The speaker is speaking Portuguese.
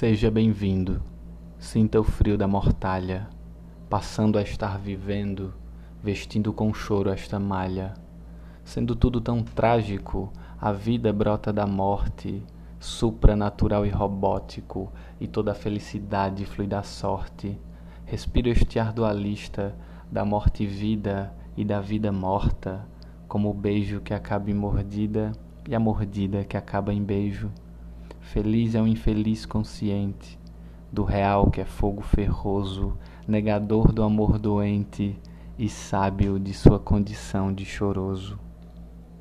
Seja bem-vindo, sinta o frio da mortalha, passando a estar vivendo, vestindo com choro esta malha. Sendo tudo tão trágico, a vida brota da morte, supranatural e robótico, e toda a felicidade flui da sorte. Respiro este ar dualista da morte vida e da vida morta, como o beijo que acaba em mordida e a mordida que acaba em beijo. Feliz é o infeliz consciente do real que é fogo ferroso, negador do amor doente e sábio de sua condição de choroso.